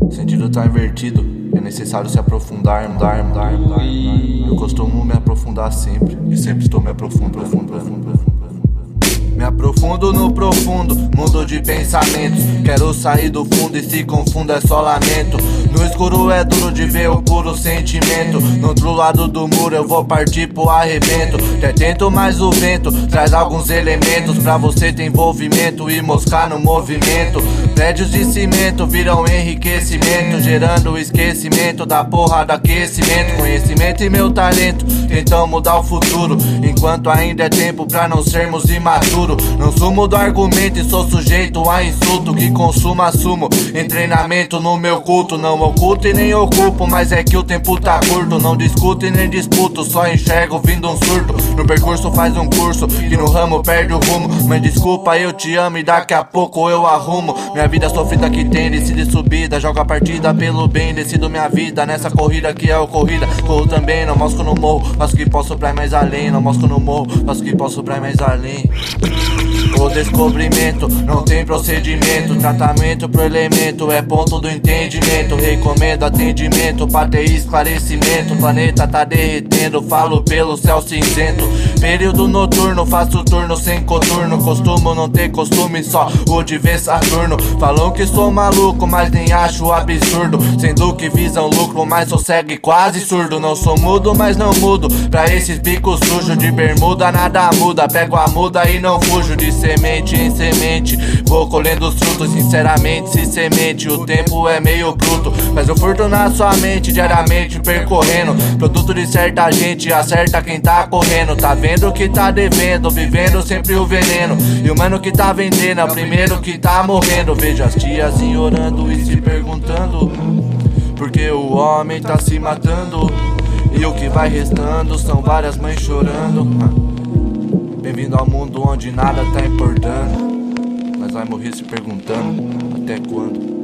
O sentido tá invertido, é necessário se aprofundar, mudar, mudar, mudar. Eu costumo me aprofundar sempre, e sempre estou me aprofundando, aprofundando, aprofundo no profundo, mundo de pensamentos. Quero sair do fundo e se confundo é só lamento. No escuro é duro de ver o puro sentimento. No outro lado do muro eu vou partir pro arrebento. Até tento mais o vento traz alguns elementos pra você ter envolvimento e moscar no movimento. Prédios de cimento viram enriquecimento, gerando esquecimento da porra do aquecimento. Conhecimento e meu talento tentam mudar o futuro, enquanto ainda é tempo pra não sermos imaturos. Não sumo do argumento e sou sujeito a insulto que consumo, assumo. Em treinamento no meu culto, não oculto e nem ocupo, mas é que o tempo tá curto. Não discuto e nem disputo, só enxergo vindo um surto. No percurso faz um curso, que no ramo perde o rumo. Mas desculpa, eu te amo e daqui a pouco eu arrumo. Minha vida sofrida que tem, decide subida. Jogo a partida pelo bem, decido minha vida nessa corrida que é o corrida. Corro também, não mosco no morro, faço que posso pra ir mais além. Não mosco no morro, faço que posso pra ir mais além. O descobrimento não tem procedimento. Tratamento pro elemento é ponto do entendimento. Recomendo atendimento pra ter esclarecimento. Planeta tá derretendo, falo pelo céu cinzento. Período noturno, faço turno sem coturno. Costumo não ter costume, só o de ver Saturno. Falam que sou maluco, mas nem acho absurdo. Sendo que visam lucro, mas sou cego e quase surdo. Não sou mudo, mas não mudo. Pra esses bicos sujos de bermuda, nada muda. Pego a muda e não fujo de semente em semente. Vou colhendo os frutos, sinceramente, se semente. O tempo é meio bruto, mas eu furto na sua mente diariamente percorrendo. Produto de certa gente, acerta quem tá correndo. Tá vendo que tá devendo, vivendo sempre o veneno. E o mano que tá vendendo é o primeiro que tá morrendo. Vejo as tias orando e se perguntando. Porque o homem tá se matando. E o que vai restando são várias mães chorando. Bem-vindo ao mundo onde nada tá importando. Mas vai morrer se perguntando até quando.